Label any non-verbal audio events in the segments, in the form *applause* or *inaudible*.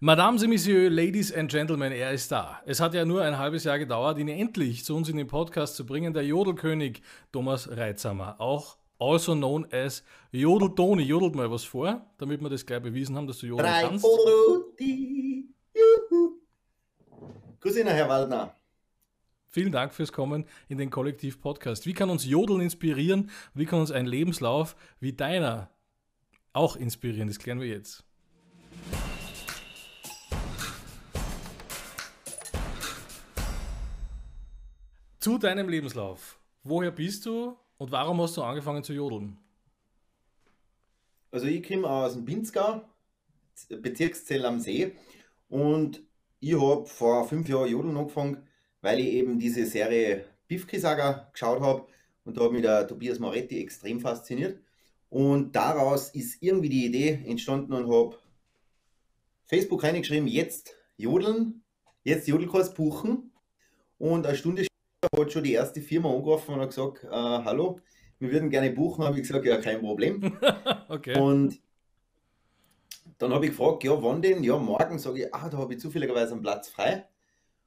Madame et Messieurs, Ladies and Gentlemen, er ist da. Es hat ja nur ein halbes Jahr gedauert, ihn endlich zu uns in den Podcast zu bringen, der Jodelkönig Thomas Reitsamer, auch also known as Jodel Toni. Jodelt mal was vor, damit wir das gleich bewiesen haben, dass du jodeln Drei kannst. Grüß Ihnen, Herr Waldner. Vielen Dank fürs Kommen in den Kollektiv-Podcast. Wie kann uns Jodeln inspirieren? Wie kann uns ein Lebenslauf wie deiner auch inspirieren? Das klären wir jetzt. Zu deinem Lebenslauf. Woher bist du und warum hast du angefangen zu jodeln? Also ich komme aus dem Pinzgau, Bezirkszell am See und ich habe vor fünf Jahren Jodeln angefangen, weil ich eben diese Serie Bifki-Saga geschaut habe und da hat mich der Tobias Moretti extrem fasziniert und daraus ist irgendwie die Idee entstanden und habe Facebook reingeschrieben, jetzt jodeln, jetzt Jodelkurs buchen und eine Stunde später hat schon die erste Firma angerufen und hat gesagt, äh, hallo, wir würden gerne buchen, habe ich gesagt, ja, kein Problem. *laughs* okay. Und dann habe ich gefragt, ja, wann denn? Ja, morgen sage ich, ah, da habe ich zufälligerweise einen Platz frei.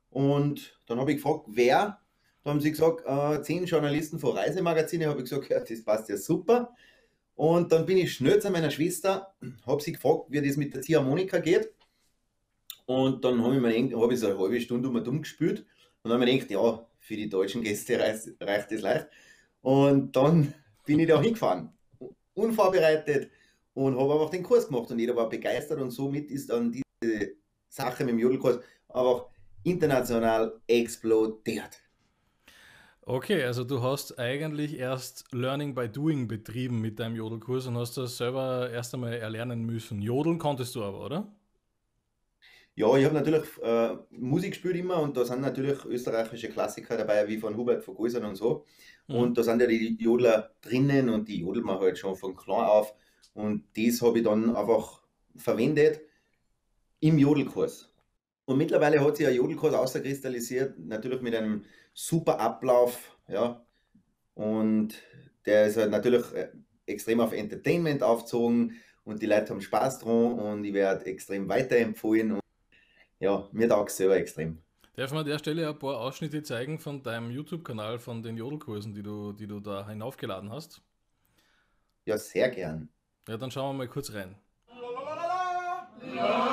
Und dann habe ich gefragt, wer? Da haben sie gesagt, äh, zehn Journalisten von Reisemagazine. Habe ich gesagt, ja, das passt ja super. Und dann bin ich schnell zu meiner Schwester, habe sie gefragt, wie das mit der Ziehharmonika geht. Und dann habe ich mir gedacht, habe ich so eine halbe Stunde um und um gespielt. Und dann habe ich mir gedacht, ja, für die deutschen Gäste reicht, reicht das leicht. Und dann bin ich da hingefahren, unvorbereitet und habe einfach den Kurs gemacht und jeder war begeistert und somit ist dann diese Sache mit dem Jodelkurs einfach international explodiert. Okay, also du hast eigentlich erst Learning by Doing betrieben mit deinem Jodelkurs und hast das selber erst einmal erlernen müssen. Jodeln konntest du aber, oder? Ja, ich habe natürlich äh, Musik gespielt immer und da sind natürlich österreichische Klassiker dabei, wie von Hubert von Geusern und so. Mhm. Und da sind ja die Jodler drinnen und die jodeln wir halt schon von klein auf. Und das habe ich dann einfach verwendet im Jodelkurs. Und mittlerweile hat sich ein Jodelkurs außerkristallisiert, natürlich mit einem super Ablauf, ja. Und der ist halt natürlich äh, extrem auf Entertainment aufgezogen und die Leute haben Spaß dran und ich werde extrem weiterempfohlen. Ja, mir taugt es selber extrem. Darf man an der Stelle ein paar Ausschnitte zeigen von deinem YouTube-Kanal, von den Jodelkursen, die du, die du da hinaufgeladen hast? Ja, sehr gern. Ja, dann schauen wir mal kurz rein. Hopsalare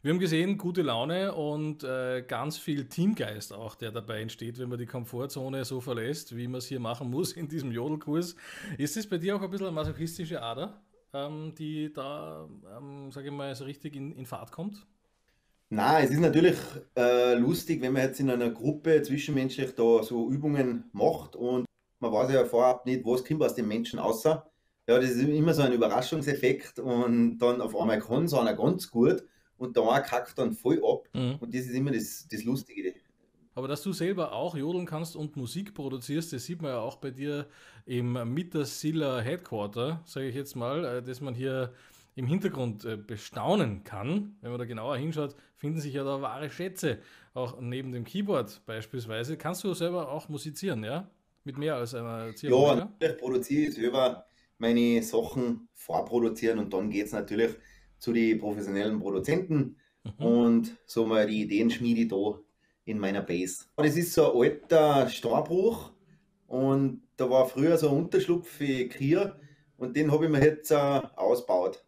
Wir haben gesehen, gute Laune und äh, ganz viel Teamgeist auch, der dabei entsteht, wenn man die Komfortzone so verlässt, wie man es hier machen muss in diesem Jodelkurs. Ist es bei dir auch ein bisschen eine masochistische Ader, ähm, die da, ähm, sage ich mal, so richtig in, in Fahrt kommt? Na, es ist natürlich äh, lustig, wenn man jetzt in einer Gruppe zwischenmenschlich da so Übungen macht und man weiß ja vorab nicht, was kommt aus dem Menschen außer. Ja, das ist immer so ein Überraschungseffekt und dann auf einmal kann es einer ganz gut und der eine kackt dann voll ab Mhm. und das ist immer das, das Lustige. Aber dass du selber auch jodeln kannst und Musik produzierst, das sieht man ja auch bei dir im Mittersiller Headquarter, sage ich jetzt mal, äh, dass man hier im Hintergrund äh, bestaunen kann. Wenn man da genauer hinschaut, finden sich ja da wahre Schätze. Auch neben dem Keyboard beispielsweise. Kannst du selber auch musizieren, ja? Mit mehr als einer Ja, Ziehharmonika? natürlich produziere ich selber meine Sachen vorproduzieren und dann geht es natürlich zu den professionellen Produzenten Mhm. und so mal die Ideen schmiede ich da in meiner Base. Das ist so ein alter Steinbruch und da war früher so ein Unterschlupf für Krier und den habe ich mir jetzt äh, ausgebaut.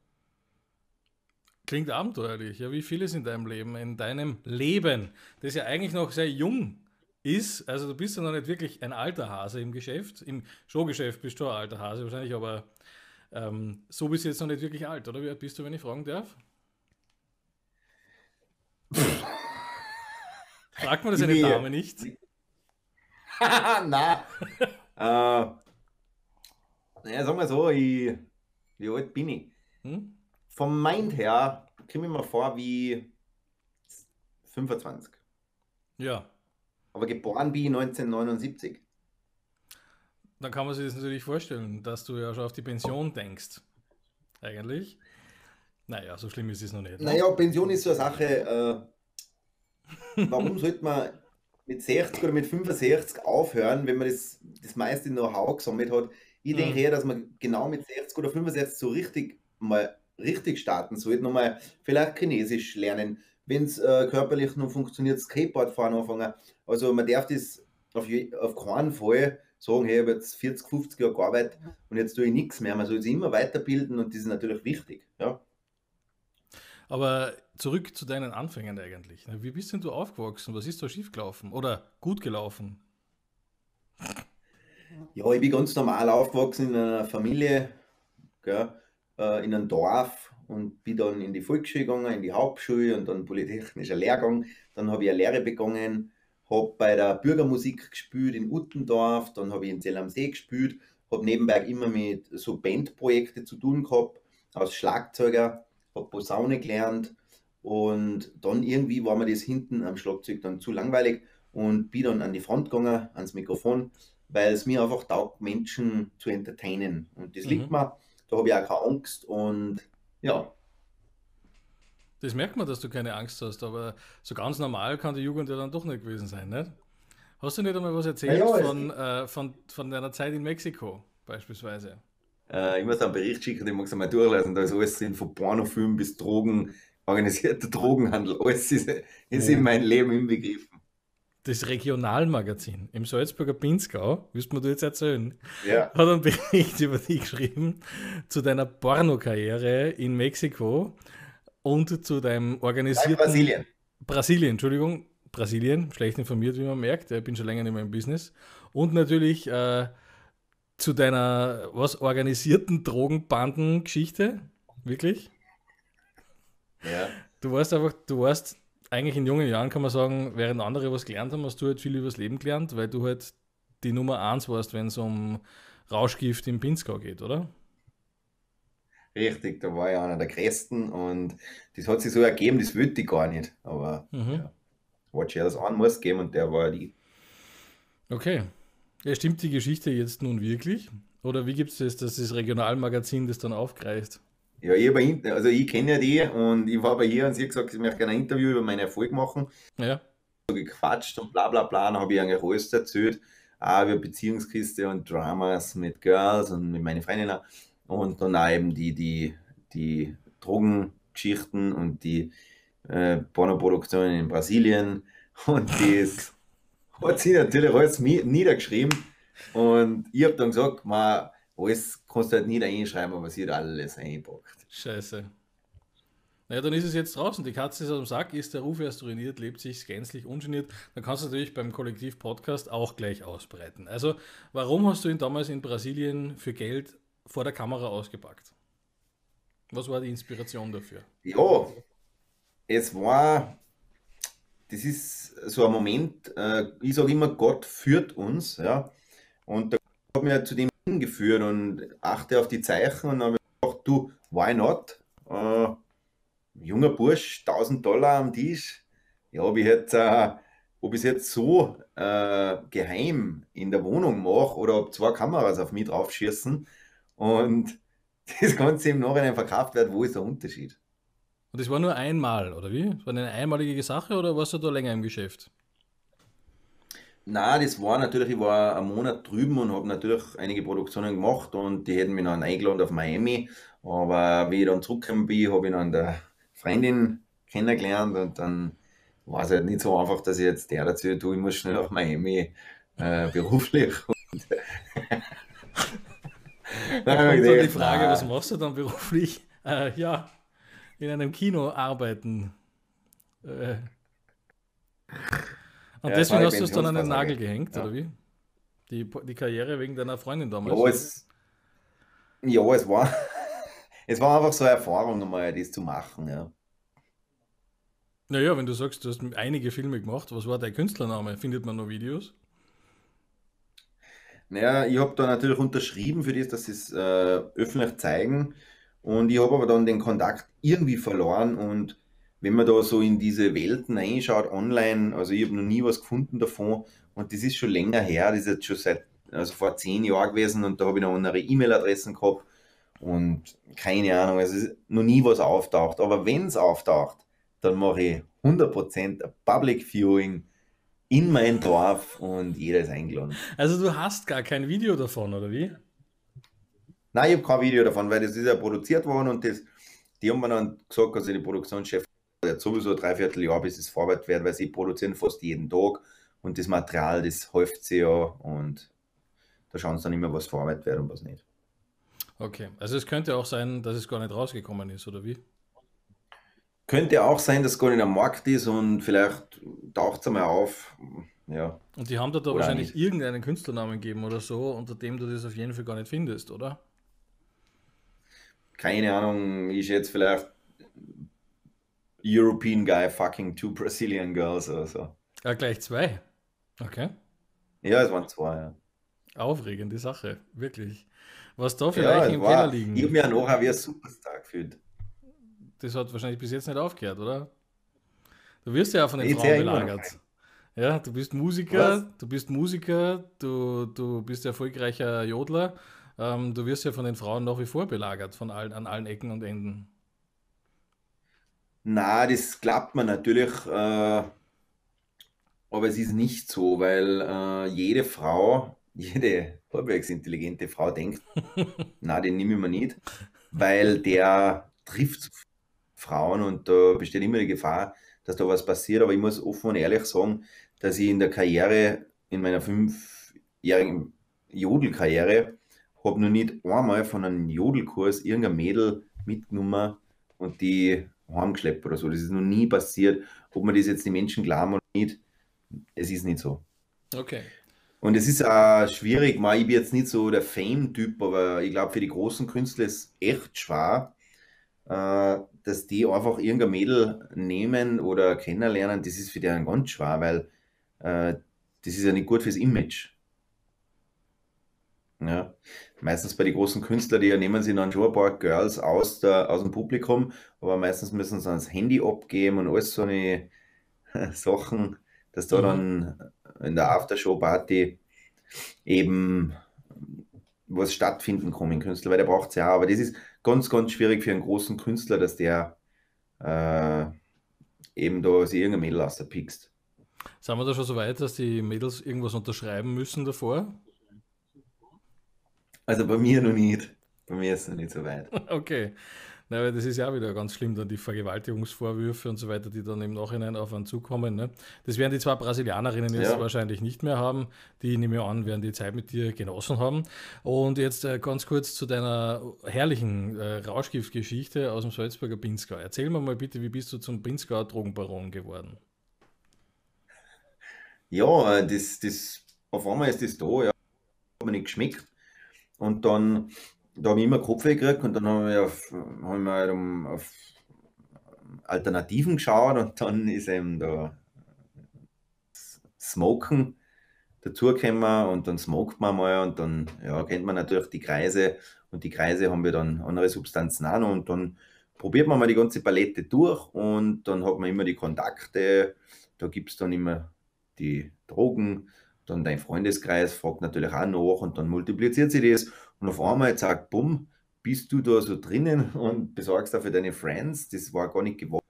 Klingt abenteuerlich. Ja, wie viel ist in deinem Leben? In deinem Leben, das ja eigentlich noch sehr jung ist. Also du bist ja noch nicht wirklich ein alter Hase im Geschäft. Im Showgeschäft bist du ein alter Hase wahrscheinlich, aber ähm, so bist du jetzt noch nicht wirklich alt, oder? Wie alt bist du, wenn ich fragen darf? *laughs* Fragt man das eine. Dame nicht? *laughs* Na, äh, naja, sagen wir so, ich, wie alt bin ich? Hm? Vom Mind her komme ich mir vor wie 25. Ja. Aber geboren bin ich 1979. dann kann man sich das natürlich vorstellen, dass du ja schon auf die Pension denkst. Eigentlich. Naja, so schlimm ist es noch nicht. Ne? Naja, Pension ist so eine Sache. Äh, *laughs* warum sollte man mit 60 oder mit 65 aufhören, wenn man das, das meiste Know-how gesammelt hat? Ich denke Mhm. eher, dass man genau mit 60 oder 65 so richtig mal richtig starten sollte. Nochmal vielleicht Chinesisch lernen. Wenn es äh, körperlich noch funktioniert, Skateboard fahren anfangen. Also man darf das auf, je, auf keinen Fall sagen, hey, ich habe jetzt 40, 50 Jahre gearbeitet und jetzt tue ich nichts mehr. Man soll sich immer weiterbilden und das ist natürlich wichtig. Ja. Aber zurück zu deinen Anfängen eigentlich. ne? Wie bist denn du aufgewachsen? Was ist da schiefgelaufen? Oder gut gelaufen? Ja, ich bin ganz normal aufgewachsen in einer Familie, gell, äh, in einem Dorf und bin dann in die Volksschule gegangen, in die Hauptschule und dann polytechnischer Lehrgang. Dann habe ich eine Lehre begonnen, habe bei der Bürgermusik gespielt in Uttendorf, dann habe ich in Zell am See gespielt, habe nebenbei immer mit so Bandprojekten zu tun gehabt, als Schlagzeuger, habe Posaune gelernt und dann irgendwie war mir das hinten am Schlagzeug dann zu langweilig und bin dann an die Front gegangen, ans Mikrofon weil es mir einfach taugt, Menschen zu entertainen. Und das liegt Mhm. mir, da habe ich auch keine Angst und ja, Das merkt man, dass du keine Angst hast, aber so ganz normal kann die Jugend ja dann doch nicht gewesen sein, nicht? Hast du nicht einmal was erzählt Ja, von, äh, von, von deiner Zeit in Mexiko beispielsweise? äh, ich muss einen Bericht schicken, den magst du mal durchlesen. Da ist alles drin, von Pornofilm bis Drogen, organisierter *laughs* Drogenhandel, alles ist, ist Ja. in mein Leben inbegriffen. Das Regionalmagazin im Salzburger Pinzgau, wirst mir du jetzt erzählen, Ja, hat einen *laughs* Bericht über dich geschrieben zu deiner Pornokarriere in Mexiko und zu deinem in organisierten Brasilien. Brasilien, Entschuldigung, Brasilien, schlecht informiert, wie man merkt. Ich bin schon länger nicht mehr im Business. Und natürlich äh, zu deiner was organisierten Drogenbanden-Geschichte. Wirklich? Ja. Du warst einfach, du warst eigentlich in jungen Jahren, kann man sagen, während andere was gelernt haben, hast du halt viel übers Leben gelernt, weil du halt die Nummer eins warst, wenn es um Rauschgift im Pinzgau geht, oder? Richtig, da war ich einer der Größten und das hat sich so ergeben, das wollte ich gar nicht. Aber Mhm. Ja. Watch ja das an muss geben und der war die. Okay. Ja, stimmt die Geschichte jetzt nun wirklich? Oder wie gibt es das, dass das Regionalmagazin das dann aufgreift? Ja, ich, also ich kenne ja die und ich war bei ihr und sie hat gesagt, ich möchte gerne ein Interview über meinen Erfolg machen. Ja. So gequatscht und bla bla bla. Dann habe ich eigentlich alles erzählt. Auch über Beziehungskiste und Dramas mit Girls und mit meinen Freundinnen. Und dann auch eben die, die, die Drogengeschichten und die äh, Pornoproduktionen in Brasilien. Und das hat sie natürlich alles niedergeschrieben. Und ich habe dann gesagt, ma, alles kannst du halt nicht einschreiben, aber sie hat alles eingepackt. Scheiße. Naja, dann ist es jetzt draußen. Die Katze ist aus dem Sack, ist der Ruf erst ruiniert, lebt sich gänzlich ungeniert. Dann kannst du natürlich beim Kollektiv-Podcast auch gleich ausbreiten. Also, warum hast du ihn damals in Brasilien für Geld vor der Kamera ausgepackt? Was war die Inspiration dafür? Ja, es war, das ist so ein Moment, äh, ich sage immer, Gott führt uns, ja. Und da hat mich halt zu dem hingeführt und achte auf die Zeichen und habe gedacht, du, why not? Äh, junger Bursch, 1000 Dollar am Tisch. Ja, ob ich jetzt, äh, ob ich es jetzt so äh, geheim in der Wohnung mache oder ob zwei Kameras auf mich draufschießen und *laughs* das Ganze im Nachhinein verkauft wird, wo ist der Unterschied? Und das war nur einmal, oder wie? Das war eine einmalige Sache oder warst du da länger im Geschäft? Na, das war natürlich, ich war einen Monat drüben und habe natürlich einige Produktionen gemacht und die hätten mich dann eingeladen auf Miami. Aber wie ich dann zurückgekommen bin, habe ich dann der Freundin kennengelernt und dann war es halt nicht so einfach, dass ich jetzt der dazu tue, ich muss schnell nach Miami äh, beruflich. *laughs* Und dann *laughs* Da kommt so die Frage, was machst du dann beruflich? *laughs* Äh, ja, in einem Kino arbeiten. Äh. Und Ja, deswegen hast du es dann an den. Nagel gehängt, Ja. oder wie? Die, die Karriere wegen deiner Freundin damals. Ja, es, ja, es war, *laughs* es war einfach so eine Erfahrung, einmal das zu machen. Ja. Naja, wenn du sagst, du hast einige Filme gemacht, was war dein Künstlername? Findet man noch Videos? Naja, ich habe da natürlich unterschrieben für das, dass sie es äh, öffentlich zeigen. Und ich habe aber dann den Kontakt irgendwie verloren. Und wenn man da so in diese Welten reinschaut, online, also ich habe noch nie was gefunden davon. Und das ist schon länger her, das ist jetzt schon seit also vor zehn Jahren gewesen und da habe ich noch andere E-Mail-Adressen gehabt und keine Ahnung, es ist noch nie was auftaucht. Aber wenn es auftaucht, dann mache ich 100% ein Public Viewing in mein Dorf und jeder ist eingeladen. Also du hast gar kein Video davon, oder wie? Nein, ich habe kein Video davon, weil das ist ja produziert worden und das, die haben mir dann gesagt, also die Produktionschef hat sowieso drei Vierteljahr, bis es vorwärts wird, weil sie produzieren fast jeden Tag und das Material, das häuft sie ja und da schauen sie dann immer, was vorwärts wird und was nicht. Okay, also es könnte auch sein, dass es gar nicht rausgekommen ist, oder wie? Könnte auch sein, dass es gar nicht am Markt ist und vielleicht taucht es einmal auf. Ja. Und die haben da, da Oder wahrscheinlich nicht. irgendeinen Künstlernamen gegeben oder so, unter dem du das auf jeden Fall gar nicht findest, oder? Keine Ahnung, ich schätze vielleicht European Guy fucking two Brazilian Girls oder so. Ja, gleich zwei. Okay. Ja, es waren zwei, ja. Aufregende Sache, wirklich. Was da für Ja, Leichen im war, Keller ich habe liegen, mich ja nachher wie ein Superstar gefühlt. Das hat wahrscheinlich bis jetzt nicht aufgehört, oder? Du wirst ja auch von den Ich Frauen belagert. Ja, du bist Musiker, Was? du bist Musiker, du, du bist erfolgreicher Jodler. Ähm, du wirst ja von den Frauen nach wie vor belagert, von allen, an allen Ecken und Enden. Na, das klappt man natürlich, äh, aber es ist nicht so, weil äh, jede Frau, *laughs* jede halbwegs intelligente Frau denkt, *laughs* na, den nehme ich mir nicht, weil der trifft Frauen und da besteht immer die Gefahr, dass da was passiert. Aber ich muss offen und ehrlich sagen, dass ich in der Karriere, in meiner fünfjährigen Jodelkarriere, habe noch nicht einmal von einem Jodelkurs irgendein Mädel mitgenommen und die heimgeschleppt oder so. Das ist noch nie passiert. Ob man das jetzt die Menschen glauben oder nicht, es ist nicht so. Okay. Und es ist auch schwierig, mal, ich bin jetzt nicht so der Fame-Typ, aber ich glaube, für die großen Künstler ist echt schwer, äh, dass die einfach irgendein Mädel nehmen oder kennenlernen. Das ist für die ganz schwer, weil äh, das ist ja nicht gut fürs Image. Ja. Meistens bei den großen Künstlern, die nehmen sie dann schon ein paar Girls aus, der, aus dem Publikum, aber meistens müssen sie dann das Handy abgeben und alles so eine *laughs* Sachen, dass da Mhm. dann in der Aftershow-Party eben was stattfinden kann im Künstler, weil der braucht es ja auch. Aber das ist ganz, ganz schwierig für einen großen Künstler, dass der äh, eben da sich irgendein Mädel rauspickst. Sind wir da schon so weit, dass die Mädels irgendwas unterschreiben müssen davor? Also bei mir noch nicht. Bei mir ist es noch nicht so weit. *laughs* Okay. Na, weil das ist ja auch wieder ganz schlimm, dann die Vergewaltigungsvorwürfe und so weiter, die dann im Nachhinein auf einen zukommen. Ne? Das werden die zwei Brasilianerinnen jetzt Ja. wahrscheinlich nicht mehr haben. Die, nehme ich an, werden die Zeit mit dir genossen haben. Und jetzt äh, ganz kurz zu deiner herrlichen äh, Rauschgiftgeschichte aus dem Salzburger Pinzgau. Erzähl mir mal bitte, wie bist du zum Pinzgauer Drogenbaron geworden? Ja, äh, das, das, auf einmal ist das da, ja, hat mir nicht geschmeckt. Und dann, da habe ich immer Kopfweh gekriegt und dann habe ich auf, habe ich mal um, auf Alternativen geschaut und dann ist eben da Smoken dazugekommen und dann smoked man mal und dann ja, kennt man natürlich die Kreise und die Kreise haben wir dann andere Substanzen auch noch und dann probiert man mal die ganze Palette durch und dann hat man immer die Kontakte, da gibt es dann immer die Drogen, dann dein Freundeskreis fragt natürlich auch nach und dann multipliziert sich das und auf einmal sagt, bumm, bist du da so drinnen *laughs* und besorgst dafür deine Friends, das war gar nicht gewollt.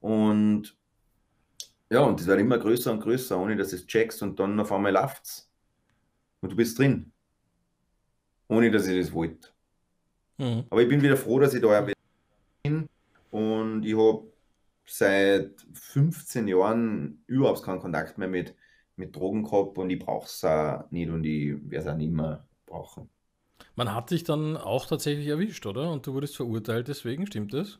Und ja, und das wird immer größer und größer, ohne dass du es checkst und dann auf einmal läuft's. Und du bist drin. Ohne dass ich das wollte. Mhm. Aber ich bin wieder froh, dass ich da bin und ich habe seit 15 Jahren überhaupt keinen Kontakt mehr mit, mit Drogen gehabt und ich brauche es auch nicht und ich werde es auch nicht mehr brauchen. Man hat dich dann auch tatsächlich erwischt, oder? Und du wurdest verurteilt deswegen, stimmt das?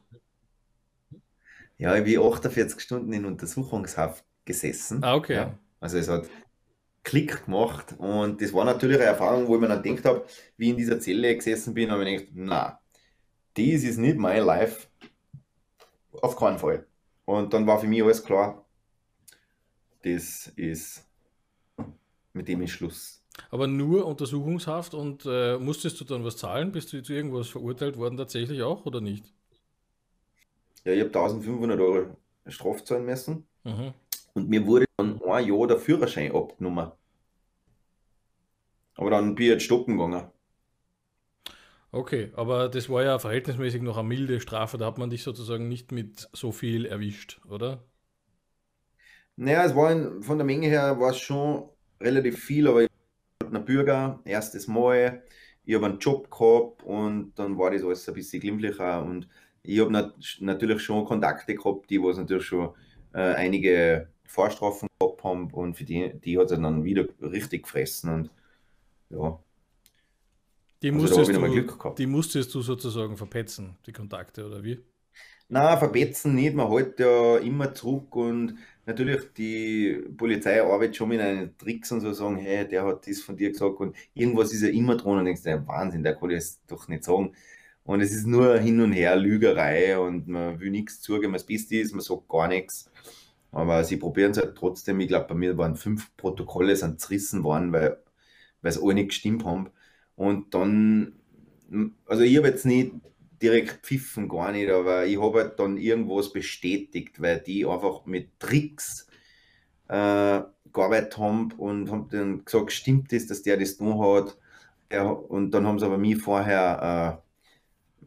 Ja, ich bin 48 Stunden in Untersuchungshaft gesessen. Ah, okay. Ja, also es hat Klick gemacht und das war natürlich eine Erfahrung, wo ich mir dann gedacht habe, wie ich in dieser Zelle gesessen bin, habe ich gedacht, na, das ist nicht mein Life. Auf keinen Fall. Und dann war für mich alles klar, das ist, mit dem ist Schluss. Aber nur Untersuchungshaft und äh, musstest du dann was zahlen? Bist du zu irgendwas verurteilt worden tatsächlich auch oder nicht? Ja, ich habe 1500 Euro Strafe zahlen müssen Mhm. und mir wurde dann ein Jahr der Führerschein abgenommen. Aber dann bin ich jetzt stoppen gegangen. Okay, aber das war ja verhältnismäßig noch eine milde Strafe, da hat man dich sozusagen nicht mit so viel erwischt, oder? Naja, es war in, von der Menge her war es schon relativ viel, aber ich bin ein Bürger, erstes Mal, ich habe einen Job gehabt und dann war das alles ein bisschen glimpflicher und ich habe nat natürlich schon Kontakte gehabt, die was natürlich schon äh, einige Vorstrafen gehabt haben und für die, die hat es dann wieder richtig gefressen und ja. Die Also musstest, nochmal du, Glück gehabt. die musstest du sozusagen verpetzen, die Kontakte, oder wie? Na, verbetzen nicht, man hält ja immer zurück und natürlich die Polizei arbeitet schon mit einen Tricks und so sagen, hey, der hat das von dir gesagt und irgendwas ist ja immer dran und denkst, dir, Wahnsinn, der kann das doch nicht sagen. Und es ist nur hin und her Lügerei und man will nichts zugeben, das Beste ist, man sagt gar nichts. Aber sie probieren es halt trotzdem. Ich glaube, bei mir waren fünf Protokolle sind zerrissen worden, weil, weil es alle nicht gestimmt haben. Und dann, also ich habe jetzt nicht direkt pfiffen, gar nicht, aber ich habe halt dann irgendwas bestätigt, weil die einfach mit Tricks äh, gearbeitet haben und haben dann gesagt, stimmt das, dass der das tun hat. Der, und dann haben sie aber mich vorher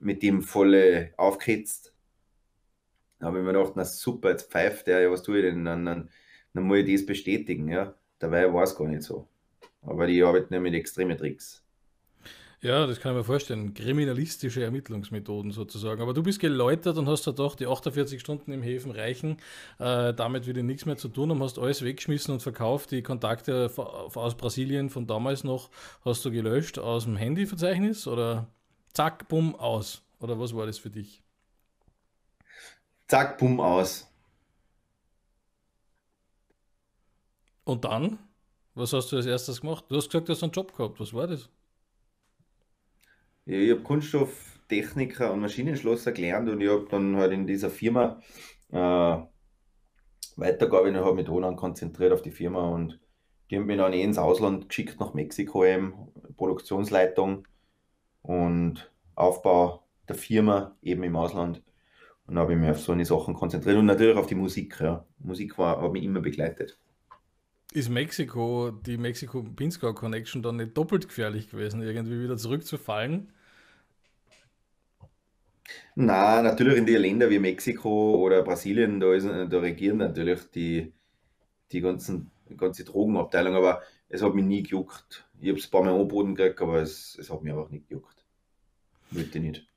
äh, mit dem voll aufgehetzt. Da habe ich mir gedacht, na super, jetzt pfeift der, ja, was tue ich denn? Dann, dann, dann muss ich das bestätigen, ja. Dabei war es gar nicht so. Aber die arbeiten ja mit extremen Tricks. Ja, das kann ich mir vorstellen. Kriminalistische Ermittlungsmethoden sozusagen. Aber du bist geläutert und hast da doch die 48 Stunden im Häfen reichen. Äh, damit will ich nichts mehr zu tun haben, hast alles weggeschmissen und verkauft. Die Kontakte aus Brasilien von damals noch hast du gelöscht aus dem Handyverzeichnis oder zack, bumm, aus. Oder was war das für dich? Zack, bumm, aus. Und dann? Was hast du als erstes gemacht? Du hast gesagt, du hast einen Job gehabt. Was war das? Ja, ich habe Kunsttofftechniker und Maschinenschlosser gelernt und ich habe dann halt in dieser Firma äh, weitergearbeitet und habe mich dann konzentriert auf die Firma und die haben mich dann eh ins Ausland geschickt, nach Mexiko eben, Produktionsleitung und Aufbau der Firma eben im Ausland. Und da habe ich mich auf so eine Sachen konzentriert und natürlich auf die Musik, ja. Musik war, hat mich immer begleitet. Ist Mexiko, die Mexiko-Pinzgau-Connection dann nicht doppelt gefährlich gewesen, irgendwie wieder zurückzufallen? Na, natürlich in die Länder wie Mexiko oder Brasilien, da ist, da regieren natürlich die, die ganzen, ganze Drogenabteilung, aber es hat mich nie gejuckt. Ich habe es ein paar Mal angeboten gekriegt, aber es, es hat mich einfach nicht gejuckt. Wollte ich nicht.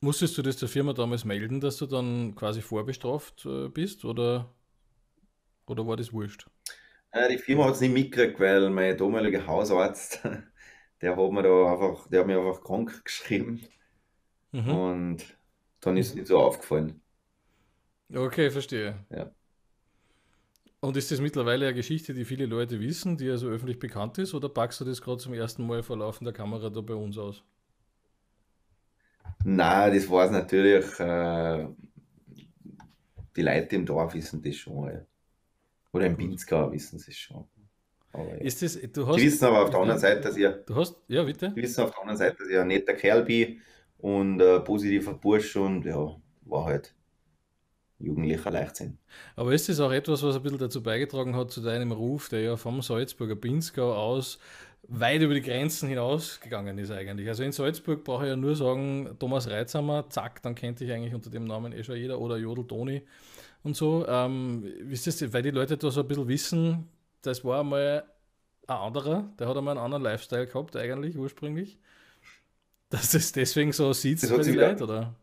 Musstest du das der Firma damals melden, dass du dann quasi vorbestraft äh, bist oder, oder war das wurscht? Äh, die Firma hat es nicht mitgekriegt, weil mein damaliger Hausarzt, *laughs* der hat mir da einfach, der hat mich einfach krank geschrieben Mhm. und dann ist es nicht so aufgefallen. Okay, verstehe. Ja. Und ist das mittlerweile eine Geschichte, die viele Leute wissen, die also öffentlich bekannt ist, oder packst du das gerade zum ersten Mal vor laufender Kamera da bei uns aus? Nein, das war es natürlich. Äh, die Leute im Dorf wissen das schon. Ja. Oder im Pinzgau wissen sie es schon. Aber ja. Ist das, du Die hast, wissen aber auf der anderen Seite, dass ich, du hast, ja, bitte? die wissen auf der anderen Seite, dass ich ein netter Kerl bin und ein positiver Bursch und ja, war halt jugendlicher Leichtsinn. Aber ist das auch etwas, was ein bisschen dazu beigetragen hat zu deinem Ruf, der ja vom Salzburger Pinzgau aus weit über die Grenzen hinausgegangen ist eigentlich? Also in Salzburg brauche ich ja nur sagen, Thomas Reitzhammer, zack, dann kennt dich eigentlich unter dem Namen eh schon jeder oder Jodel Toni und so. Ähm, ist das, weil die Leute da so ein bisschen wissen, das war einmal ein anderer, der hat einmal einen anderen Lifestyle gehabt eigentlich ursprünglich. Dass das deswegen so sieht bei den Leuten, oder?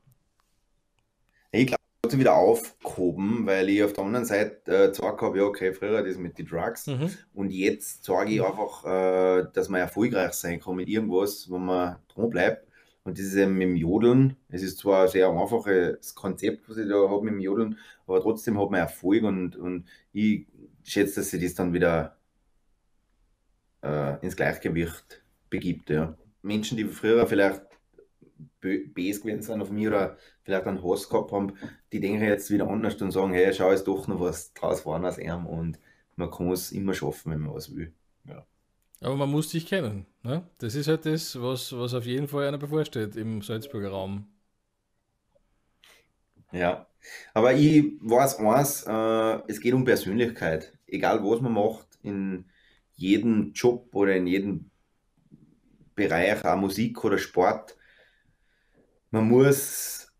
ich glaube, hat sich wieder aufgehoben, weil ich auf der anderen Seite äh, gesagt habe, ja, okay, früher das mit den Drugs Mhm. und jetzt sage ich einfach, äh, dass man erfolgreich sein kann mit irgendwas, wo man dran bleibt. Und das ist eben mit dem Jodeln. Es ist zwar ein sehr einfaches Konzept, was ich da habe mit dem Jodeln, aber trotzdem hat man Erfolg und, und ich schätze, dass sich das dann wieder äh, ins Gleichgewicht begibt. Ja. Menschen, die früher vielleicht böse gewesen sind auf mich oder vielleicht einen Hass gehabt haben, die denken jetzt wieder anders und sagen, hey, schau, ist doch noch was draus geworden aus ihm und man kann es immer schaffen, wenn man was will. Ja. Aber man muss dich kennen. Ne? Das ist halt das, was, was auf jeden Fall einer bevorsteht im Salzburger Raum. Ja, aber ich weiß eins, äh, es geht um Persönlichkeit. Egal was man macht, in jedem Job oder in jedem Bereich, auch Musik oder Sport, man muss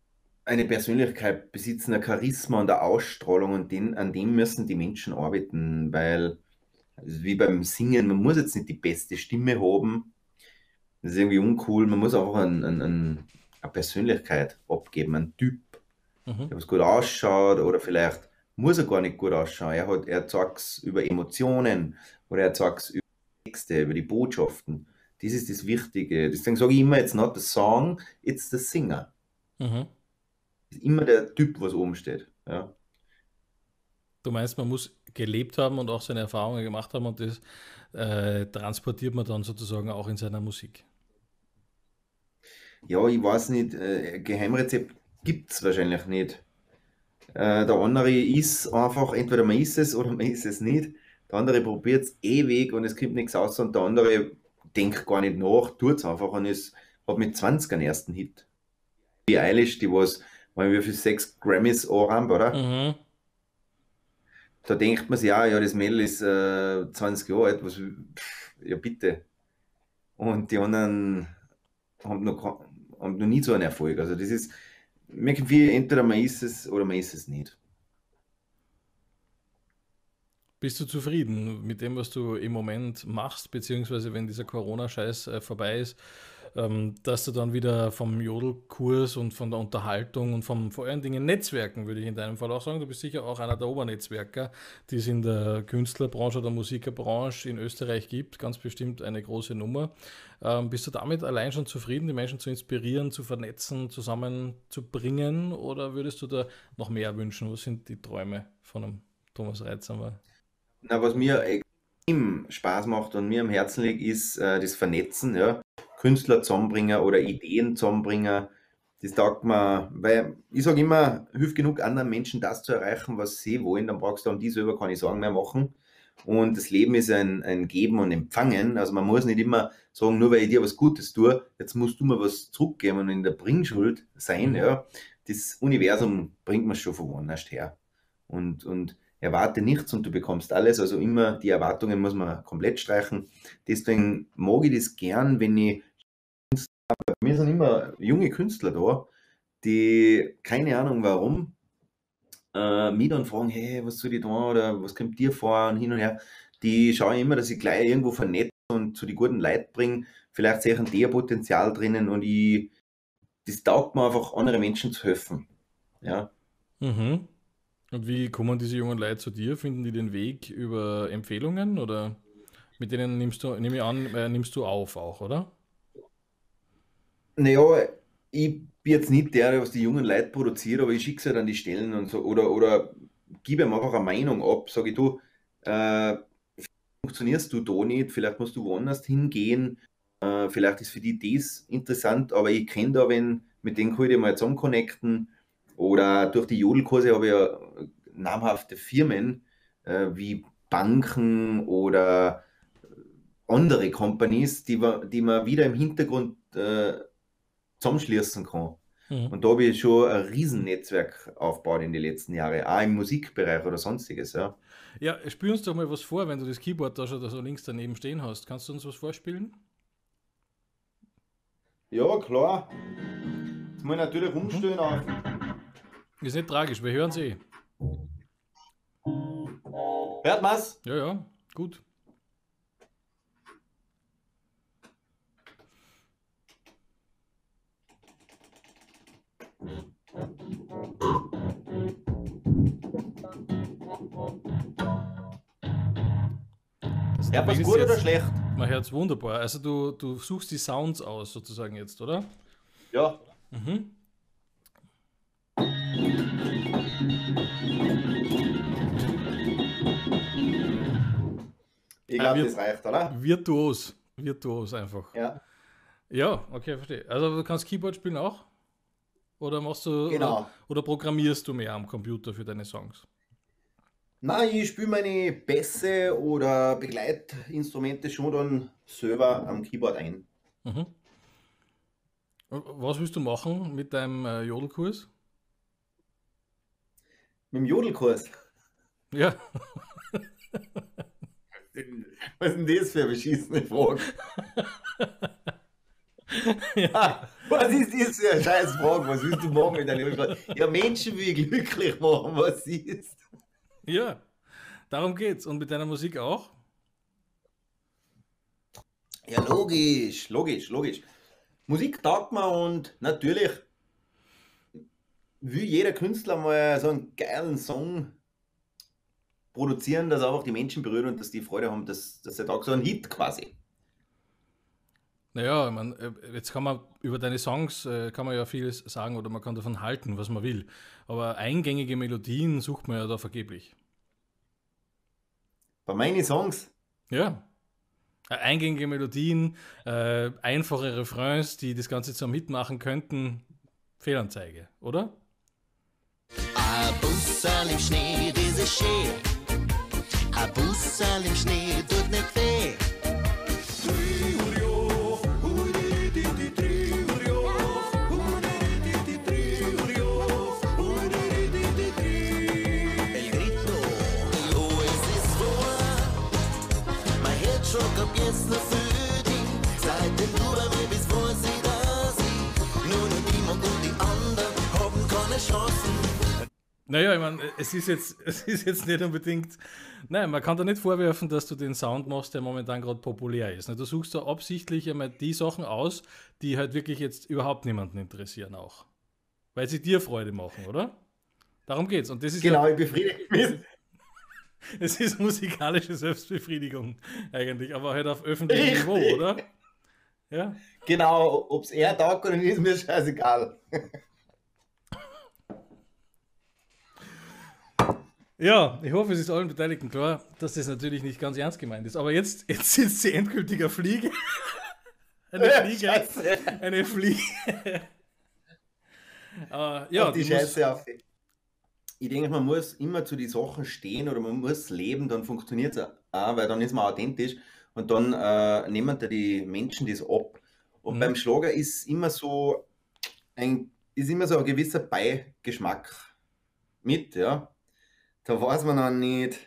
eine Persönlichkeit besitzen, ein Charisma und eine Ausstrahlung und den, an dem müssen die Menschen arbeiten, weil also wie beim Singen, man muss jetzt nicht die beste Stimme haben, das ist irgendwie uncool, man muss einfach ein, ein, ein, eine Persönlichkeit abgeben, einen Typ, Mhm. der was gut ausschaut oder vielleicht muss er gar nicht gut ausschauen. Er hat, er zeigt es über Emotionen oder er zeigt es über Texte, über die Botschaften. Das ist das Wichtige. Deswegen sage ich immer, it's not the song, it's the singer. Mhm. immer der Typ, was oben steht. Ja. Du meinst, man muss gelebt haben und auch seine Erfahrungen gemacht haben und das äh, transportiert man dann sozusagen auch in seiner Musik. Ja, ich weiß nicht, äh, Geheimrezept gibt es wahrscheinlich nicht. Äh, der andere ist einfach, entweder man ist es oder man ist es nicht. Der andere probiert es ewig und es kommt nichts aus und der andere denkt gar nicht nach, tut es einfach und es hat mit 20 einen ersten Hit. Wie Eilish, die was, wenn wir für sechs Grammys anrammt, oder? Mhm. Da denkt man sich, ja, ja, das Mädel ist äh, 20 Jahre alt, was, pff, ja bitte. Und die anderen haben noch, haben noch nie so einen Erfolg. Also das ist, irgendwie entweder man ist es oder man ist es nicht. Bist du zufrieden mit dem, was du im Moment machst, beziehungsweise wenn dieser Corona-Scheiß äh, vorbei ist, ähm, dass du dann wieder vom Jodelkurs und von der Unterhaltung und vom vor allen Dingen Netzwerken, würde ich in deinem Fall auch sagen, du bist sicher auch einer der Obernetzwerker, die es in der Künstlerbranche oder Musikerbranche in Österreich gibt, ganz bestimmt eine große Nummer. Ähm, bist du damit allein schon zufrieden, die Menschen zu inspirieren, zu vernetzen, zusammenzubringen oder würdest du da noch mehr wünschen? Was sind die Träume von einem Thomas Reitsamer? Na, was mir extrem Spaß macht und mir am Herzen liegt, ist äh, das Vernetzen, ja. Künstler zusammenbringen oder Ideen zusammenbringen. Das taugt mir, weil ich sage immer, hilft genug anderen Menschen das zu erreichen, was sie wollen, dann brauchst du um die selber keine Sorgen mehr machen. Und das Leben ist ein, ein Geben und Empfangen. Also man muss nicht immer sagen, nur weil ich dir was Gutes tue, jetzt musst du mir was zurückgeben und in der Bringschuld sein. Ja. Das Universum bringt mir schon von woanders her. Und, und erwarte nichts und du bekommst alles. Also immer die Erwartungen muss man komplett streichen. Deswegen mag ich das gern, wenn ich bei mir sind immer junge Künstler da, die keine Ahnung warum äh, mich dann fragen, hey, was soll ich da oder was kommt dir vor und hin und her. Die schauen immer, dass ich gleich irgendwo vernetze und zu die guten Leuten bringe. Vielleicht sehe ich ein der Potenzial drinnen und ich, das taugt mir einfach, andere Menschen zu helfen. Ja. Mhm. Und wie kommen diese jungen Leute zu dir? Finden die den Weg über Empfehlungen oder mit denen nimmst du, nehme ich an, äh, nimmst du auf auch, oder? Naja, ich bin jetzt nicht der, der was die jungen Leute produziert, aber ich schicke sie halt an die Stellen und so oder, oder gebe ihm einfach eine Meinung ab. Sage ich, du, äh, funktionierst du da nicht, vielleicht musst du woanders hingehen, äh, vielleicht ist für die das interessant, aber ich kenne da wen, mit denen kann ich mal zusammen connecten. Oder durch die Jodelkurse habe ich ja namhafte Firmen äh, wie Banken oder andere Companies, die, die man wieder im Hintergrund äh, zusammenschließen kann. Mhm. Und da habe ich schon ein Riesennetzwerk aufgebaut in den letzten Jahren, auch im Musikbereich oder sonstiges. Ja. Ja, spiel uns doch mal was vor, wenn du das Keyboard da schon da so links daneben stehen hast. Kannst du uns was vorspielen? Ja, klar. Jetzt muss ich natürlich rumstehen auf. Ist nicht tragisch, wir hören sie. Hört man's? Ja, ja, gut. Hört man's willst gut oder jetzt- schlecht? Man hört es wunderbar. Also du, du suchst die Sounds aus, sozusagen jetzt, oder? Ja. Mhm. Ich Ah, glaube, das reicht, oder? Virtuos. Virtuos einfach. Ja. Ja, okay, verstehe. Also du kannst Keyboard spielen auch? Oder machst du Genau. oder, oder programmierst du mehr am Computer für deine Songs? Nein, ich spiele meine Bässe oder Begleitinstrumente schon dann selber am Keyboard ein. Mhm. Was willst du machen mit deinem äh, Jodelkurs? Mit dem Jodelkurs. Ja, *laughs* Was ist denn das für eine beschissene Frage? *laughs* ja. Was ist das für eine scheiß Frage? Was willst du machen mit deiner Frage? Ja, Menschen will glücklich machen, was ist. Ja, darum geht's. Und mit deiner Musik auch? Ja, logisch, logisch, logisch. Musik taugt mir und natürlich will jeder Künstler mal so einen geilen Song produzieren, dass einfach die Menschen berührt und dass die Freude haben, dass, dass der Tag so ein Hit quasi. Naja, man, äh, jetzt kann man über deine Songs äh, kann man ja vieles sagen oder man kann davon halten, was man will. Aber eingängige Melodien sucht man ja da vergeblich. Bei meinen Songs? Ja. Äh, eingängige Melodien, äh, einfache Refrains, die das Ganze zum Mitmachen könnten. Fehlanzeige, oder? Ein Busserl im Schnee, das ist schön. Ein Busserl im Schnee tut nicht weh. Vor. Jetzt noch für dich. Seitdem du bei mir bist, wo sie da sind. Nur noch niemand und die anderen haben keine Chancen. Naja, ich meine, es ist jetzt, *laughs* es ist jetzt nicht unbedingt. Nein, man kann da nicht vorwerfen, dass du den Sound machst, der momentan gerade populär ist. Ne? Du suchst da absichtlich einmal die Sachen aus, die halt wirklich jetzt überhaupt niemanden interessieren auch. Weil sie dir Freude machen, oder? Darum geht's. Und das ist Genau, ja, ich befriedige mich. es ist musikalische Selbstbefriedigung eigentlich, aber halt auf öffentlichem Richtig. Niveau, oder? Ja. Genau, ob es er taugt oder nicht, ist mir scheißegal. Ja, ich hoffe, es ist allen Beteiligten klar, dass das natürlich nicht ganz ernst gemeint ist. Aber jetzt, jetzt sitzt sie endgültig auf Fliege. *laughs* Eine Fliege. Scheiße. Eine Fliege. Aber *laughs* ja, Auf die die Scheiße auf. Ich denke, man muss immer zu den Sachen stehen oder man muss leben, dann funktioniert es auch, weil dann ist man authentisch und dann äh, nehmen da die Menschen das ab. Und Mhm. beim Schlager ist immer so ein, ist immer so ein gewisser Beigeschmack mit, ja. Da weiß man dann nicht,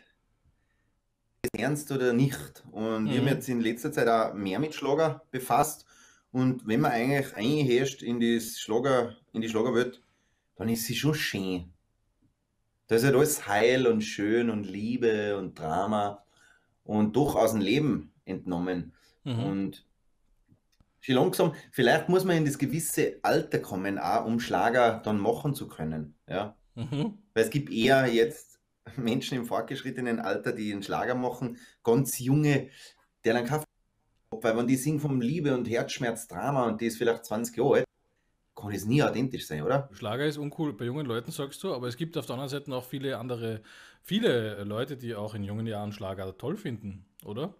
ist ernst oder nicht. Und ich habe Mhm. jetzt in letzter Zeit auch mehr mit Schlager befasst. Und wenn man eigentlich einherrscht in das Schlager, in die Schlagerwelt, dann ist sie schon schön. Da ist halt alles heil und schön und Liebe und Drama und doch aus dem Leben entnommen. Mhm. Und schon langsam, vielleicht muss man in das gewisse Alter kommen, auch um Schlager dann machen zu können. Ja? Mhm. Weil es gibt eher jetzt Menschen im fortgeschrittenen Alter, die einen Schlager machen, ganz junge, der dann keinen weil wenn die singen vom Liebe und Herzschmerz, Drama und die ist vielleicht 20 Jahre alt, kann es nie authentisch sein, oder? Schlager ist uncool bei jungen Leuten, sagst du, aber es gibt auf der anderen Seite auch viele andere, viele Leute, die auch in jungen Jahren Schlager toll finden, oder?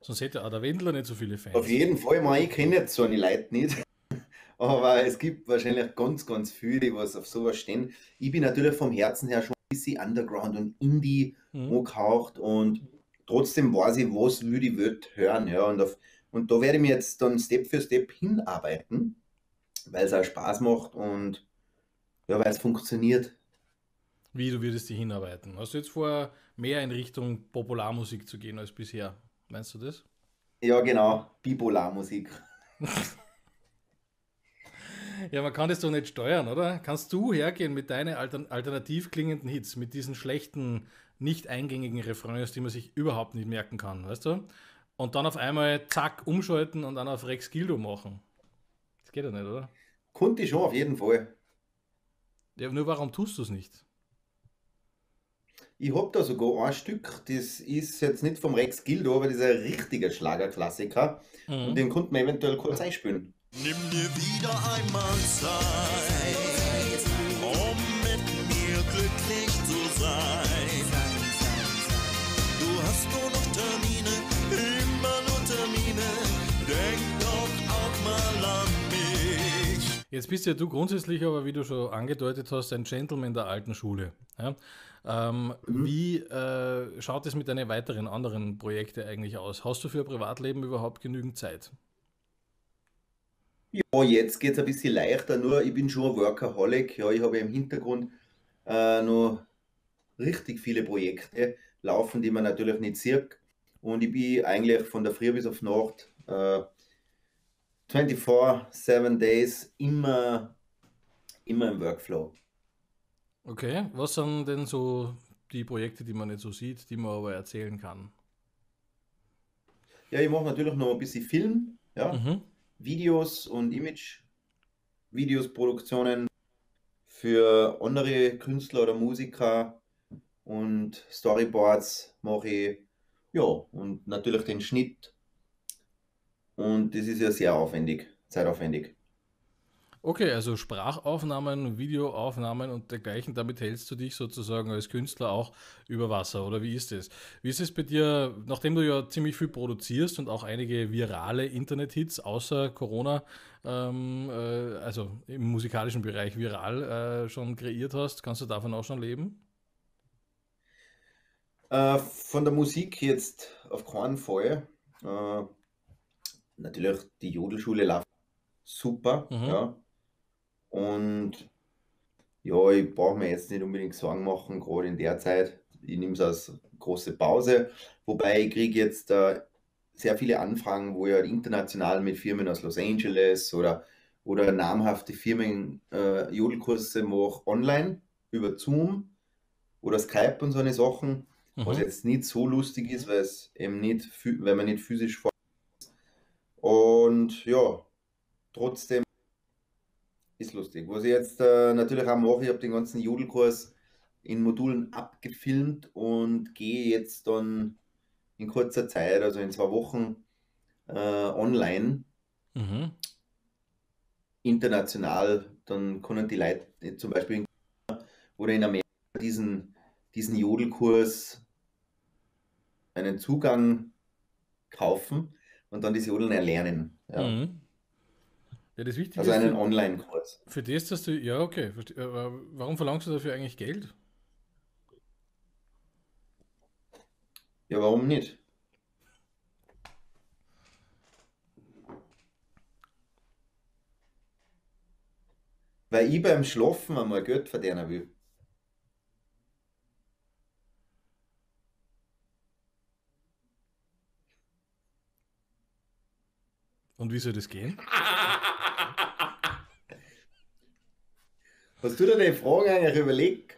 Sonst hätte auch der Wendler nicht so viele Fans. Auf jeden Fall, ich, meine, ich kenne jetzt so eine Leute nicht, *laughs* aber es gibt wahrscheinlich ganz, ganz viele, die was auf sowas stehen. Ich bin natürlich vom Herzen her schon bisschen Underground und Indie Mhm. angehaucht und trotzdem weiß ich, was will die Welt hören. Ja, und, auf, und da werde ich mir jetzt dann Step für Step hinarbeiten, weil es auch Spaß macht und ja, weil es funktioniert. Wie du würdest dich hinarbeiten? Hast du jetzt vor, mehr in Richtung Popularmusik zu gehen als bisher? Meinst du das? Ja, genau, Bipolarmusik. *laughs* Ja, man kann das doch nicht steuern, oder? Kannst du hergehen mit deinen altern alternativ klingenden Hits, mit diesen schlechten, nicht eingängigen Refrains, die man sich überhaupt nicht merken kann, weißt du? Und dann auf einmal zack, umschalten und dann auf Rex Gildo machen. Das geht ja nicht, oder? Konnte ich schon auf jeden Fall. Ja, nur warum tust du es nicht? Ich habe da sogar ein Stück, das ist jetzt nicht vom Rex Gildo, aber das ist ein richtiger Schlagerklassiker. Und Mhm. den konnten wir eventuell kurz einspielen. Nimm dir wieder einmal Zeit, um mit mir glücklich zu sein. Du hast nur noch Termine, immer nur Termine. Denk doch auch mal an mich. Jetzt bist ja du grundsätzlich aber, wie du schon angedeutet hast, ein Gentleman der alten Schule. Ja? Ähm, Wie äh, schaut es mit deinen weiteren anderen Projekten eigentlich aus? Hast du für Privatleben überhaupt genügend Zeit? Ja, jetzt geht es ein bisschen leichter, nur ich bin schon ein Workaholic. Ja, ich habe im Hintergrund äh, noch richtig viele Projekte laufen, die man natürlich nicht sieht. Und ich bin eigentlich von der Früh bis auf Nacht äh, 24, 7 Days, immer, immer im Workflow. Okay, was sind denn so die Projekte, die man nicht so sieht, die man aber erzählen kann? Ja, ich mache natürlich noch ein bisschen Film, ja, Mhm. Videos und Image, Videos, Produktionen für andere Künstler oder Musiker und Storyboards mache ich, ja, und natürlich den Schnitt. Und das ist ja sehr aufwendig, zeitaufwendig. Okay, also Sprachaufnahmen, Videoaufnahmen und dergleichen, damit hältst du dich sozusagen als Künstler auch über Wasser, oder wie ist es? Wie ist es bei dir, nachdem du ja ziemlich viel produzierst und auch einige virale Internet-Hits außer Corona, ähm, äh, also im musikalischen Bereich viral äh, schon kreiert hast, kannst du davon auch schon leben? Äh, von der Musik jetzt auf keinen Fall. Äh, natürlich, die Jodelschule läuft super, Mhm. ja. Und ja, ich brauche mir jetzt nicht unbedingt Sorgen machen, gerade in der Zeit. Ich nehme es als große Pause. Wobei ich kriege jetzt äh, sehr viele Anfragen, wo ich halt international mit Firmen aus Los Angeles oder, oder namhafte Firmen äh, Jodelkurse mache online über Zoom oder Skype und so eine Sachen. Was Mhm. jetzt nicht so lustig ist, weil es eben nicht, weil man nicht physisch vor ist. Und ja, trotzdem ist lustig. Was ich jetzt äh, natürlich auch mache, ich habe den ganzen Jodelkurs in Modulen abgefilmt und gehe jetzt dann in kurzer Zeit, also in zwei Wochen, äh, online, Mhm. international. Dann können die Leute äh, zum Beispiel in oder in Amerika diesen, diesen Jodelkurs einen Zugang kaufen und dann das Jodeln erlernen. Ja. Mhm. Ja, das Wichtige Also ist einen für, Online-Kurs. für das, dass du, ja, okay, aber warum verlangst du dafür eigentlich Geld? Ja, warum nicht? Weil ich beim Schlafen einmal Geld verdienen will. Und wie soll das gehen? *laughs* Hast du dir die Frage eigentlich überlegt?